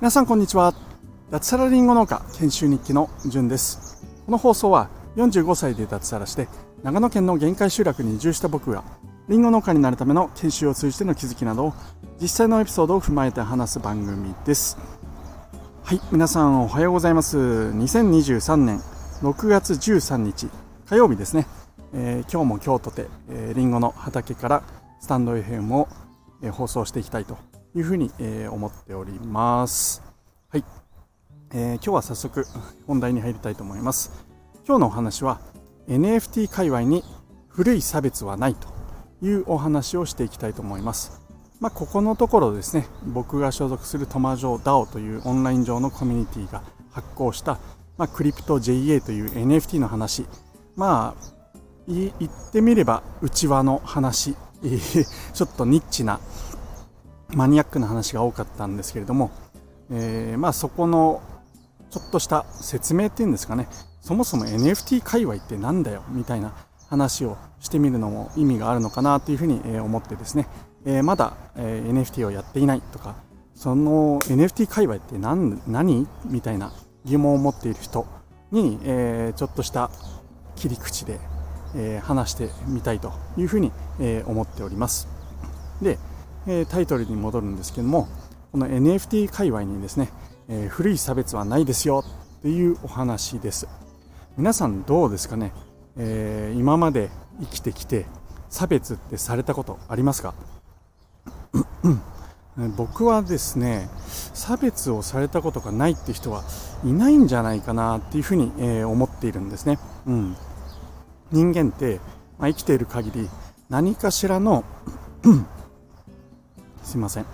皆さんこんにちは。脱サラリンゴ農家研修日記のじゅんです。この放送は45歳で脱サラして長野県の限界集落に移住した僕がリンゴ農家になるための研修を通じての気づきなどを実際のエピソードを踏まえて話す番組です。はい皆さんおはようございます。2023年6月13日火曜日ですね、えー、今日も今日とて、えー、リンゴの畑からスタンド FM を、放送していきたいというふうに、思っております。はい、えー、今日は早速本題に入りたいと思います。今日のお話は NFT 界隈に古い差別はないというお話をしていきたいと思います。まあ、ここのところですね、僕が所属するトマジョー DAO というオンライン上のコミュニティが発行した、まあ、クリプト JA という NFT の話、まあ、言ってみれば内輪の話、ちょっとニッチなマニアックな話が多かったんですけれども、えー、まあそこのちょっとした説明っていうんですかね。そもそも NFT 界隈ってなんだよみたいな話をしてみるのも意味があるのかなというふうに思ってですね、えー、まだ NFT をやっていないとかその NFT 界隈って何何？みたいな疑問を持っている人に、えー、ちょっとした切り口で、え、話してみたいというふうに、え、思っております。でえタイトルに戻るんですけどもこの NFT 界隈にですね、え古い差別はないですよっていうお話です。皆さんどうですかね、えー、今まで生きてきて差別ってされたことありますか？僕はですね差別をされたことがないって人はいないんじゃないかなっていうふうに、えー、思っているんですね、うん、人間って、まあ、生きている限り何かしらの すいません、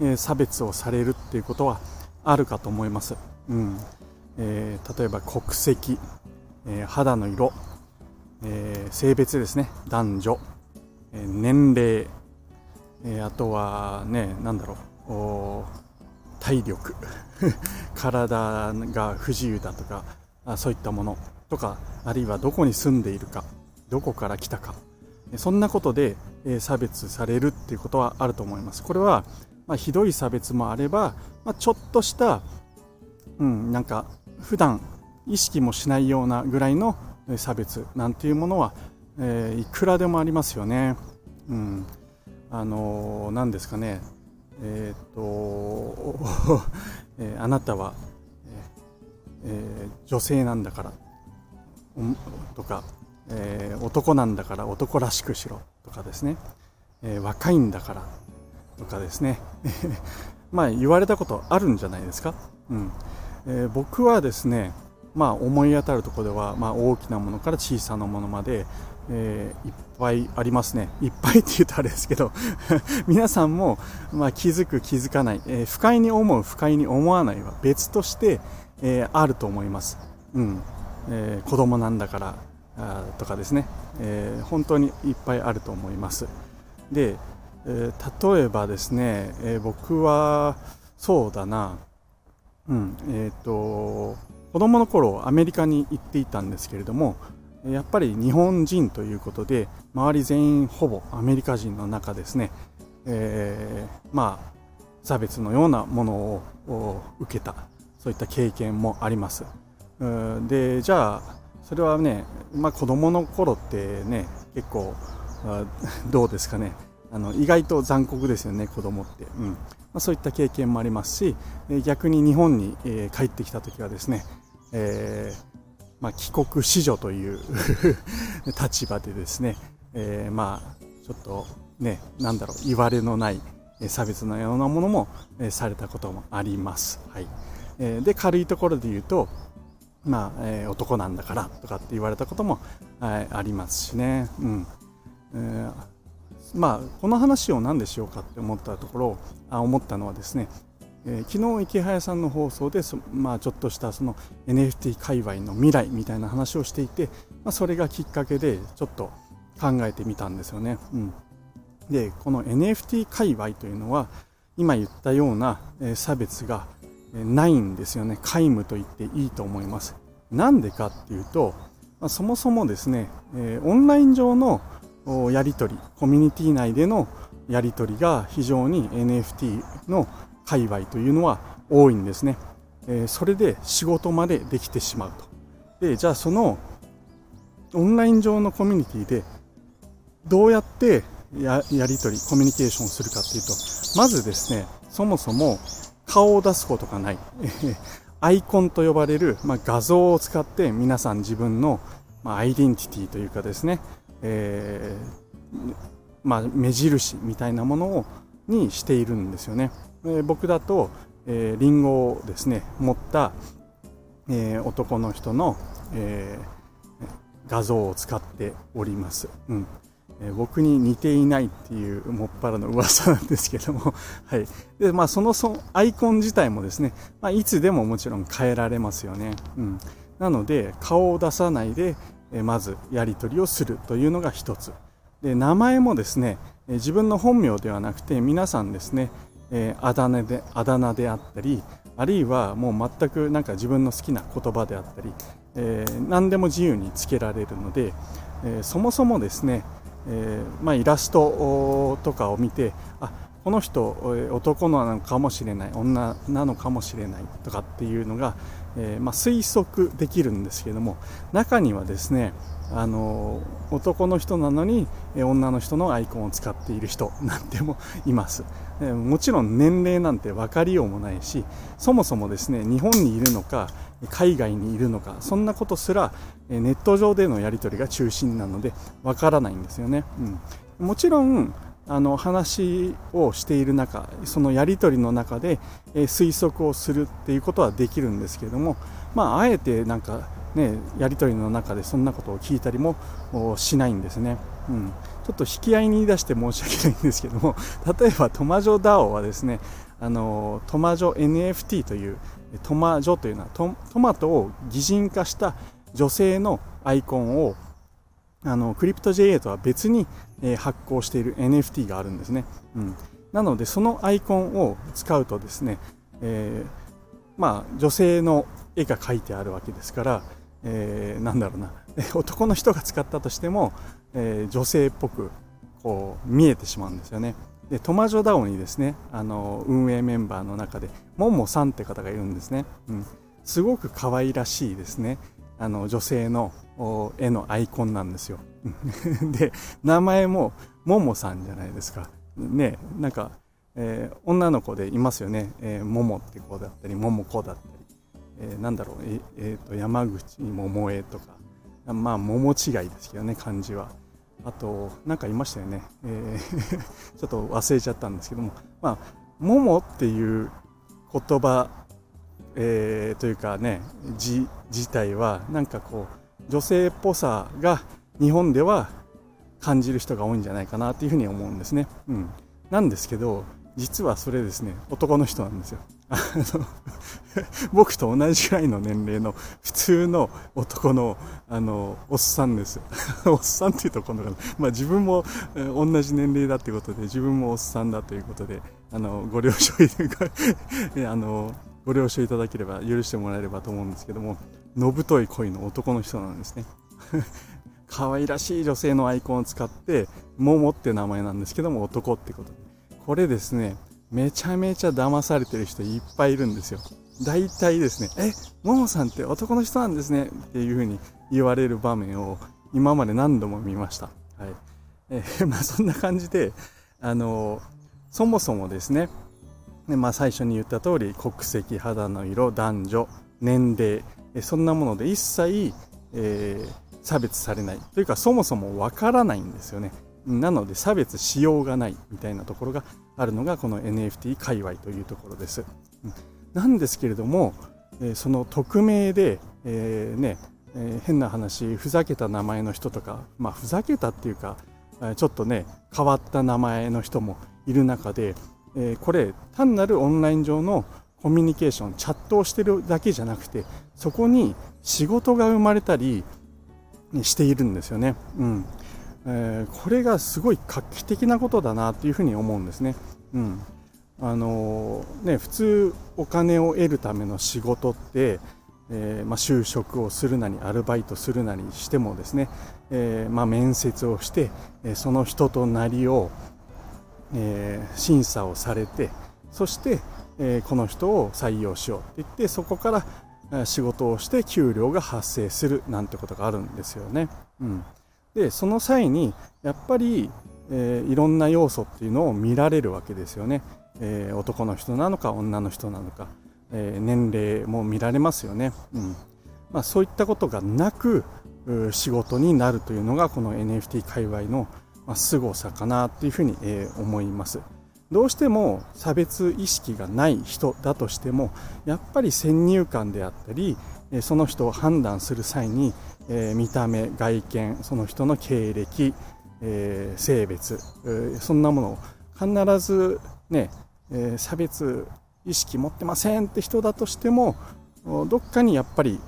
えー、差別をされるっていうことはあるかと思います、うん。えー、例えば国籍、えー、肌の色、え性別ですね。男女、え年齢、えあとはね何だろう。体力。体が不自由だとかあそういったもの。とかあるいはどこに住んでいるかどこから来たかそんなことで差別されるっていうことはあると思います。これは、まあ、ひどい差別もあれば、まあ、ちょっとした、うん、なんか普段意識もしないようなぐらいの差別なんていうものは、えー、いくらでもありますよね。うん、あのー、何ですかね。えー、っと、えー、あなたは、えー、女性なんだからとか、えー、男なんだから男らしくしろとかですね、えー、若いんだからとかですね。まあ言われたことあるんじゃないですか、うん。えー、僕はですねまあ思い当たるところでは、まあ、大きなものから小さなものまで、えー、いっぱいありますね。いっぱいって言うとあれですけど 皆さんも、まあ、気づく気づかない、えー、不快に思う不快に思わないは別として、えー、あると思います、うん。えー、子供なんだからとかですね、えー、本当にいっぱいあると思います。で、えー、例えばですね、えー、僕はそうだな。うんえっ、と子供の頃アメリカに行っていたんですけれどもやっぱり日本人ということで周り全員ほぼアメリカ人の中ですね、えまあ差別のようなものを受けたそういった経験もあります。でじゃあそれはね、まあ、子供の頃ってね結構 どうですかね。あの意外と残酷ですよね子供って、うん。まあ、そういった経験もありますし逆に日本に、え、帰ってきた時はですね、えー、まあ、帰国子女という 立場でですね、えー、まあちょっとねなんだろう言われのない差別のようなものも、されたこともあります。はい。で軽いところで言うとまあ、えー、男なんだからとかって言われたことも、はい、ありますしね。うんえー、まあこの話を何でしようかって思ったところあ思ったのはですね、えー、昨日池早さんの放送でまあ、ちょっとしたその NFT 界隈の未来みたいな話をしていて、まあ、それがきっかけでちょっと考えてみたんですよね。うん、でこの NFT 界隈というのは今言ったような、え差別がないんですよね。皆無と言っていいと思います。なんでかっていうと、まあ、そもそもですね、えー、オンライン上のやり取りコミュニティ内でのやり取りが非常に NFT の界隈というのは多いんですね、えー、それで仕事までできてしまうと。でじゃあそのオンライン上のコミュニティでどうやってややり取りコミュニケーションするかっていうとまずですねそもそも顔を出すことがない アイコンと呼ばれる、まあ、画像を使って皆さん自分の、まあ、アイデンティティというかですね、えー、まあ、目印みたいなものをにしているんですよね。え、僕だと、えー、リンゴをですね持った、えー、男の人の、えー、画像を使っております。うん僕に似ていないっていうもっぱらの噂なんですけども、はい。で、まあ、そのそアイコン自体もですね、まあ、いつでももちろん変えられますよね。うん。なので、顔を出さないで、まずやり取りをするというのが一つ。で、名前もですね、自分の本名ではなくて、皆さんですね、えあだ名で、あだ名であったり、あるいはもう全くなんか自分の好きな言葉であったり、えー、何でも自由につけられるので、えー、そもそもですね、えー、まあ、イラストとかを見てあこの人男なのかもしれない女なのかもしれないとかっていうのが、えー、まあ、推測できるんですけども中にはですねあの男の人なのに女の人のアイコンを使っている人 なんてもいます。もちろん年齢なんて分かりようもないしそもそもですね日本にいるのか海外にいるのかそんなことすらネット上でのやり取りが中心なので分からないんですよね、うん、もちろんあの話をしている中そのやり取りの中で、え推測をするっていうことはできるんですけれどもまああえてなんかねやり取りの中でそんなことを聞いたりもしないんですね、うん、ちょっと引き合いに出して申し訳ないんですけども例えばトマジョ DAO はですねあのトマジョ NFT というトマジョというのはトマトを擬人化した女性のアイコンをあのクリプト JA とは別に、え、発行している NFT があるんですね、うん、なのでそのアイコンを使うとですね、えー、まあ女性の絵が描いてあるわけですから、えー、なんだろうな。男の人が使ったとしても、えー、女性っぽくこう見えてしまうんですよね。でトマジョダオにですねあの運営メンバーの中でモンモさんって方がいるんですね、うん、すごく可愛らしいですね。あの女性の絵のアイコンなんですよ。で名前もももさんじゃないですか。ねなんか、えー、女の子でいますよね、えー、ももって子だったりもも子だったり、えー、なんだろうええー、と山口桃江とか。まあ桃違いですけどね漢字は。あと何かいましたよね、えー ちょっと忘れちゃったんですけどもまあ桃っていう言葉えー、というかね字自体はなんかこう女性っぽさが日本では感じる人が多いんじゃないかなっていうふうに思うんですね。うん、なんですけど実はそれですね男の人なんですよ。あの僕と同じぐらいの年齢の普通の男のあのおっさんです。おっさんっていうと今度かな、まあ、自分も同じ年齢だということで自分もおっさんだということであのご了承 あのご了承いただければ許してもらえればと思うんですけどものぶとい恋の男の人なんですね。可愛らしい女性のアイコンを使ってモモって名前なんですけども男ってことで。これですねめちゃめちゃ騙されてる人いっぱいいるんですよ。大体ですねえももさんって男の人なんですねっていう風に言われる場面を今まで何度も見ました。はい。えー、まあそんな感じであのそもそもですねで、まあ、最初に言った通り国籍肌の色男女年齢そんなもので一切、えー、差別されない。というかそもそもわからないんですよね。なので差別しようがないみたいなところがあるのがこの NFT 界隈というところです。なんですけれども、その匿名で、えー、ねえー、変な話ふざけた名前の人とかまあふざけたっていうかちょっとね変わった名前の人もいる中でえー、これ単なるオンライン上のコミュニケーションチャットをしてるだけじゃなくてそこに仕事が生まれたりしているんですよね、うん。えー、これがすごい画期的なことだなというふうに思うんですね,、うん。あのー、ね普通お金を得るための仕事って、えー、まあ、就職をするなりアルバイトするなりしてもですね、えまあ、面接をしてその人となりをえ、審査をされてそして、え、この人を採用しようって言ってそこから仕事をして給料が発生するなんてことがあるんですよね。うん、でその際にやっぱり、えー、いろんな要素っていうのを見られるわけですよね。えー、男の人なのか女の人なのか、えー、年齢も見られますよね。うんまあ、そういったことがなく仕事になるというのがこの NFT 界隈の凄さかなっていうふうにえ思います。どうしても差別意識がない人だとしてもやっぱり先入観であったりその人を判断する際に見た目外見その人の経歴性別そんなものを必ずねえ差別意識持ってませんって人だとしてもどっかにやっぱり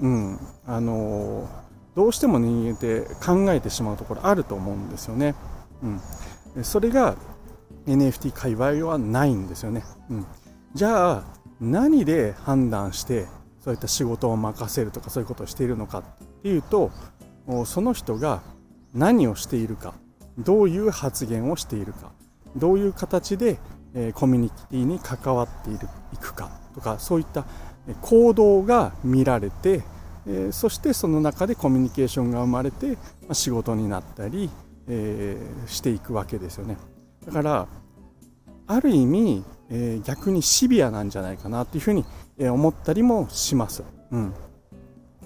うんあのどうしても人間って考えてしまうところあると思うんですよね。うん、それが NFT 界隈はないんですよね。うん、じゃあ何で判断してそういった仕事を任せるとかそういうことをしているのかっていうとその人が何をしているかどういう発言をしているかどういう形で、えコミュニティに関わっているいくかとかそういった行動が見られて、えそしてその中でコミュニケーションが生まれて、ま仕事になったり、えしていくわけですよね。だからある意味、え逆にシビアなんじゃないかなっていうふうに思ったりもします、うん。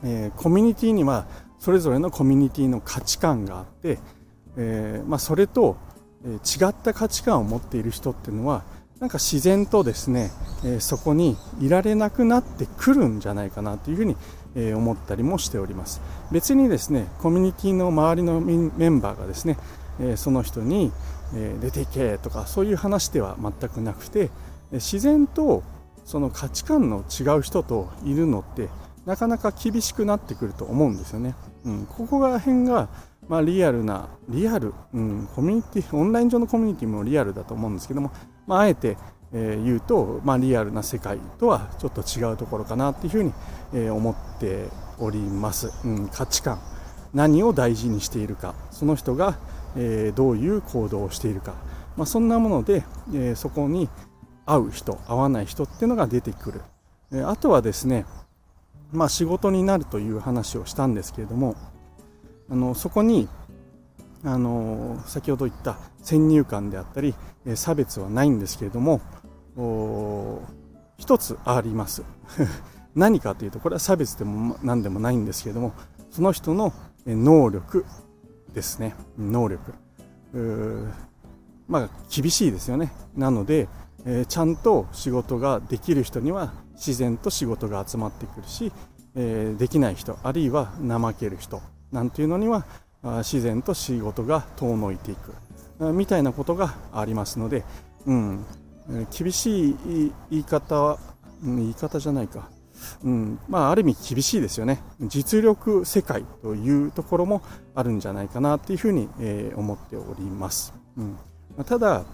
えコミュニティにはそれぞれのコミュニティの価値観があって、えまあ、それと違った価値観を持っている人っていうのはなんか自然とですね、えそこにいられなくなってくるんじゃないかなというふうに、え思ったりもしております。別にですねコミュニティの周りのメンバーがですね、えその人に、え出ていけとかそういう話では全くなくて自然とその価値観の違う人といるのってなかなか厳しくなってくると思うんですよね、うん、ここら辺がまあ、リアルな、リアル、うん、コミュニティ、オンライン上のコミュニティもリアルだと思うんですけども、まあ、あえて、えー、言うと、まあ、リアルな世界とはちょっと違うところかなっていうふうに、えー、思っております、うん、価値観。何を大事にしているか。その人が、えー、どういう行動をしているか、まあ、そんなもので、えそこに合う人合わない人っていうのが出てくる、えあとはですね、まあ、仕事になるという話をしたんですけれどもあのそこにあの先ほど言った先入観であったり差別はないんですけれども一つあります。何かというとこれは差別でも何でもないんですけれどもその人の能力ですね。能力。まあ厳しいですよね。なので、えー、ちゃんと仕事ができる人には自然と仕事が集まってくるし、えー、できない人あるいは怠ける人なんていうのには自然と仕事が遠のいていくみたいなことがありますので、うん、厳しい言い方言い方じゃないか、うんまあ、ある意味厳しいですよね。実力世界というところもあるんじゃないかなというふうに、え思っております、うんただ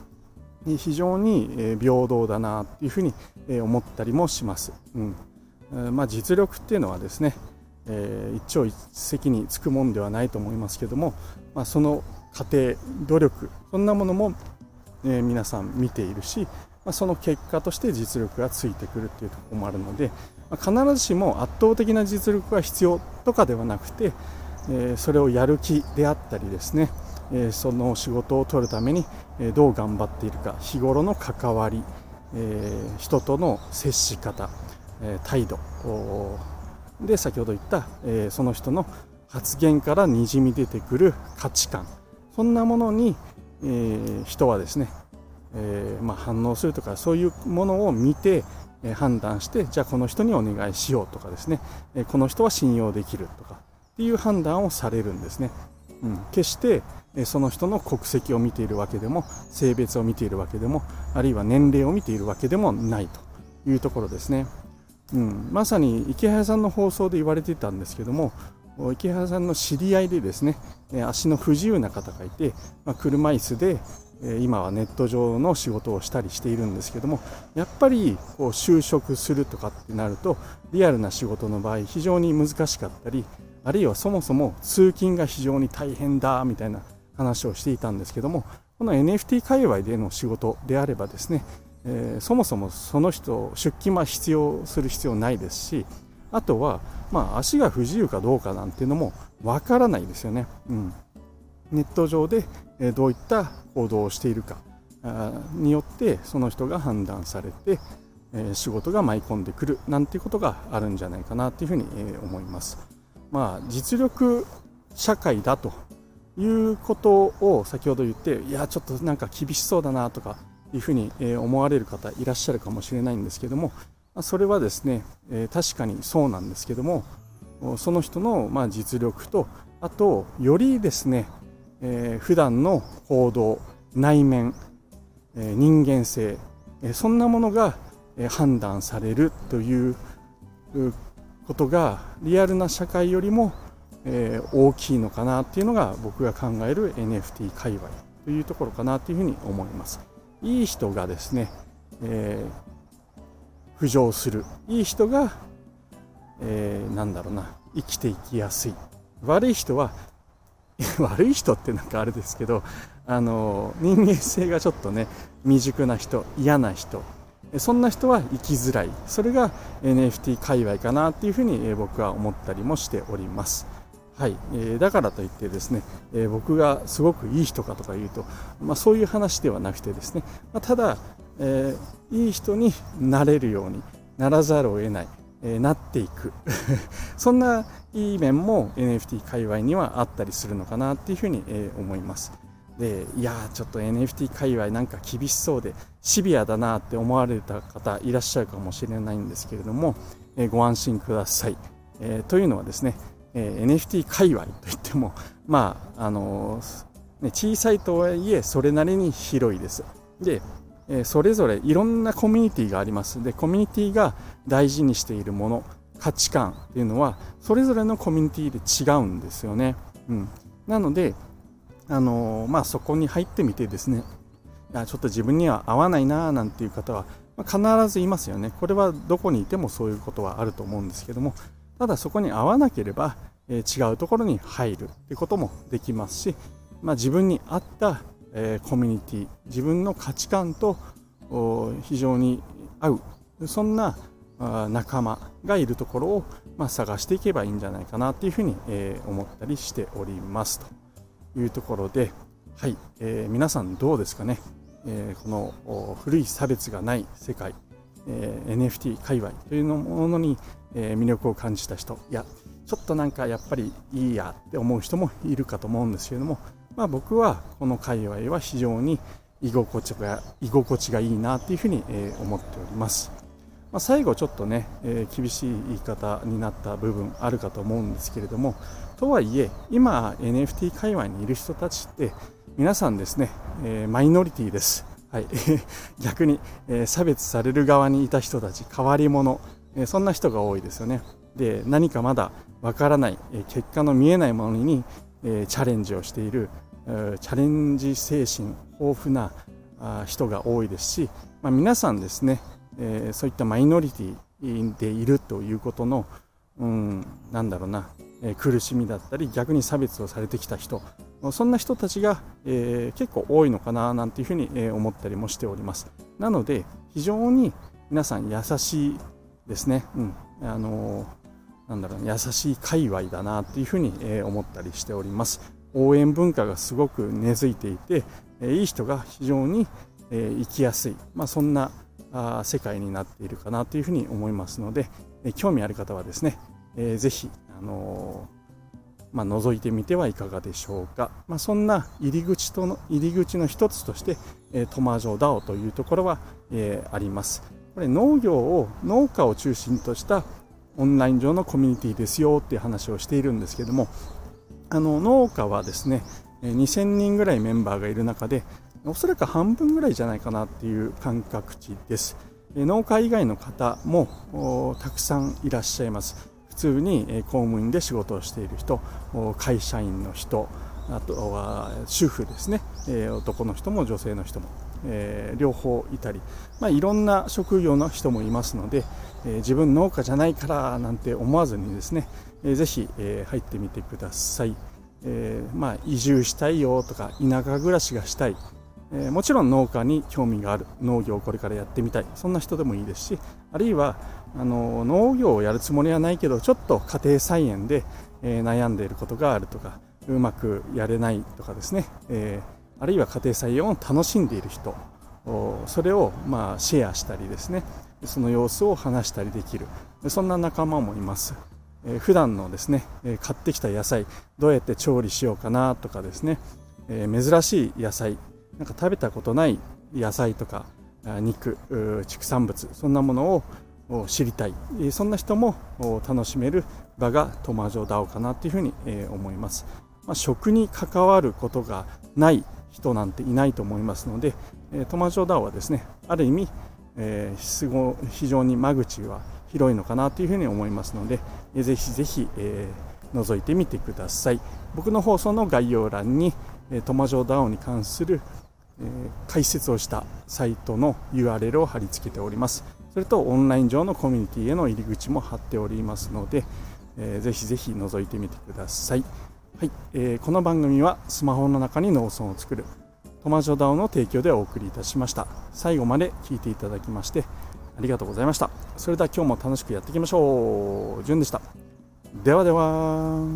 非常に平等だなというふうに思ったりもします、うん。まあ、実力っていうのはですねえー、一朝一夕につくもんではないと思いますけども、まあ、その過程努力そんなものも、えー、皆さん見ているし、まあ、その結果として実力がついてくるっていうところもあるので、まあ、必ずしも圧倒的な実力が必要とかではなくて、えー、それをやる気であったりですね、えその仕事を取るためにどう頑張っているか日頃の関わり、え人との接し方、え態度で先ほど言った、え、その人の発言からにじみ出てくる価値観そんなものに、え、人はですね、え、ま、反応するとかそういうものを見て、判断してじゃあこの人にお願いしようとかですね、この人は信用できるとかっていう判断をされるんですね、うん、決してその人の国籍を見ているわけでも性別を見ているわけでもあるいは年齢を見ているわけでもないというところですね。うん、まさに池原さんの放送で言われてたんですけども池原さんの知り合いでですね足の不自由な方がいて、まあ、車椅子で今はネット上の仕事をしたりしているんですけどもやっぱりこう就職するとかってなるとリアルな仕事の場合非常に難しかったりあるいはそもそも通勤が非常に大変だみたいな話をしていたんですけどもこの NFT 界隈での仕事であればですね、えー、そもそもその人出勤は必要する必要ないですしあとは、まあ、足が不自由かどうかなんていうのもわからないですよね、うん、ネット上でどういった行動をしているかによってその人が判断されて仕事が舞い込んでくるなんていうことがあるんじゃないかなというふうに思います。まあ、実力社会だということを先ほど言っていやちょっとなんか厳しそうだなとかいうふうに思われる方いらっしゃるかもしれないんですけどもそれはですね確かにそうなんですけどもその人のま実力とあとよりですね普段の行動内面人間性そんなものが判断されるということがリアルな社会よりも大きいのかなっていうのが僕が考える NFT 界隈というところかなというふうに思います。いい人がですね、えー、浮上するいい人が、えー、なんだろうな生きていきやすい悪い人は 悪い人ってなんかあれですけどあの人間性がちょっとね未熟な人嫌な人そんな人は生きづらいそれが NFT 界隈かなっていうふうに僕は思ったりもしております。はい、えー、だからといってですね、え、僕がすごくいい人かとか言うと、まあ、そういう話ではなくてですね、ま、ただ、え、いい人になれるようにならざるを得ない、えなっていく そんないい面も NFT 界隈にはあったりするのかなっていうふうに、え思います。でいやちょっと NFT 界隈なんか厳しそうでシビアだなって思われた方いらっしゃるかもしれないんですけれども、えご安心ください、えというのはですね、え NFT 界隈といってもまああのね、小さいとはいえそれなりに広いです。で、えそれぞれいろんなコミュニティがあります。でコミュニティが大事にしているもの価値観っていうのはそれぞれのコミュニティで違うんですよね、うん、なのであのまあ、そこに入ってみてですねいやちょっと自分には合わないななんていう方は、まあ、必ずいますよねこれはどこにいてもそういうことはあると思うんですけどもただそこに合わなければ、えー、違うところに入るっていうこともできますし、まあ、自分に合った、えー、コミュニティ自分の価値観と非常に合うそんな仲間がいるところを、まあ、探していけばいいんじゃないかなというふうに、えー、思ったりしておりますと。いうところで、はい、えー、皆さんどうですかね、えー、この古い差別がない世界、えー、NFT 界隈というものに、え魅力を感じた人いやちょっとなんかやっぱりいいやって思う人もいるかと思うんですけれども、まあ、僕はこの界隈は非常に居心地が居心地がいいなというふうに、え思っております。まあ、最後ちょっとね、えー、厳しい言い方になった部分あるかと思うんですけれどもとはいえ今 NFT 界隈にいる人たちって皆さんですね、えー、マイノリティです、はい、逆に、えー、差別される側にいた人たち変わり者、えそんな人が多いですよね。で何かまだわからない、え結果の見えないものに、えチャレンジをしている、えチャレンジ精神豊富なあ人が多いですし、まあ、皆さんですねえー、そういったマイノリティでいるということの、うん、なんだろうな、えー、苦しみだったり逆に差別をされてきた人そんな人たちが、えー、結構多いのかななんていうふうに、え思ったりもしております。なので非常に皆さん優しいですね、うん。あのなんだろう優しい界隈だなっていうふうに、え思ったりしております。応援文化がすごく根付いていて、えいい人が非常に、え生きやすい、まあ、そんなあ世界になっているかなというふうに思いますので、え興味ある方はですね、えー、ぜひ、あのー、まあ、覗いてみてはいかがでしょうか、まあ、そんな入り口との入り口の一つとして、えー、トマジョダオというところは、えー、あります。これ農業を農家を中心としたオンライン上のコミュニティですよっていう話をしているんですけどもあの農家はですね2000人ぐらいメンバーがいる中でおそらく半分ぐらいじゃないかなっていう感覚値です。農家以外の方もたくさんいらっしゃいます。普通に公務員で仕事をしている人、会社員の人、あとは主婦ですね、男の人も女性の人も、え、両方いたり、まあ、いろんな職業の人もいますので、え、自分農家じゃないからなんて思わずにですね、えー、ぜひ、え、入ってみてください、えーまあ、移住したいよとか田舎暮らしがしたい。えー、もちろん農家に興味がある。農業をこれからやってみたい。そんな人でもいいですしあるいはあの農業をやるつもりはないけどちょっと家庭菜園で、えー、悩んでいることがあるとかうまくやれないとかですね、え、あるいは家庭菜園を楽しんでいる人。それをまあシェアしたりですね。その様子を話したりできる。そんな仲間もいます、え、普段のですね買ってきた野菜どうやって調理しようかなとかですね、え、珍しい野菜なんか食べたことない野菜とか肉畜産物そんなものを知りたい。そんな人も楽しめる場がトマジョダオかなというふうに思います、まあ、食に関わることがない人なんていないと思いますのでトマジョダオはですねある意味、えー、非常に間口は広いのかなというふうに思いますのでぜひぜひ、えー、覗いてみてください。僕の放送の概要欄にトマジョーダオに関するえ解説をしたサイトの URL を貼り付けております。それとオンライン上のコミュニティへの入り口も貼っておりますので、えー、ぜひぜひ覗いてみてください、はいえー、この番組はスマホの中に農村を作るトマジョダオの提供でお送りいたしました。最後まで聞いていただきましてありがとうございました。それでは今日も楽しくやっていきましょう。じゅんでした。ではでは。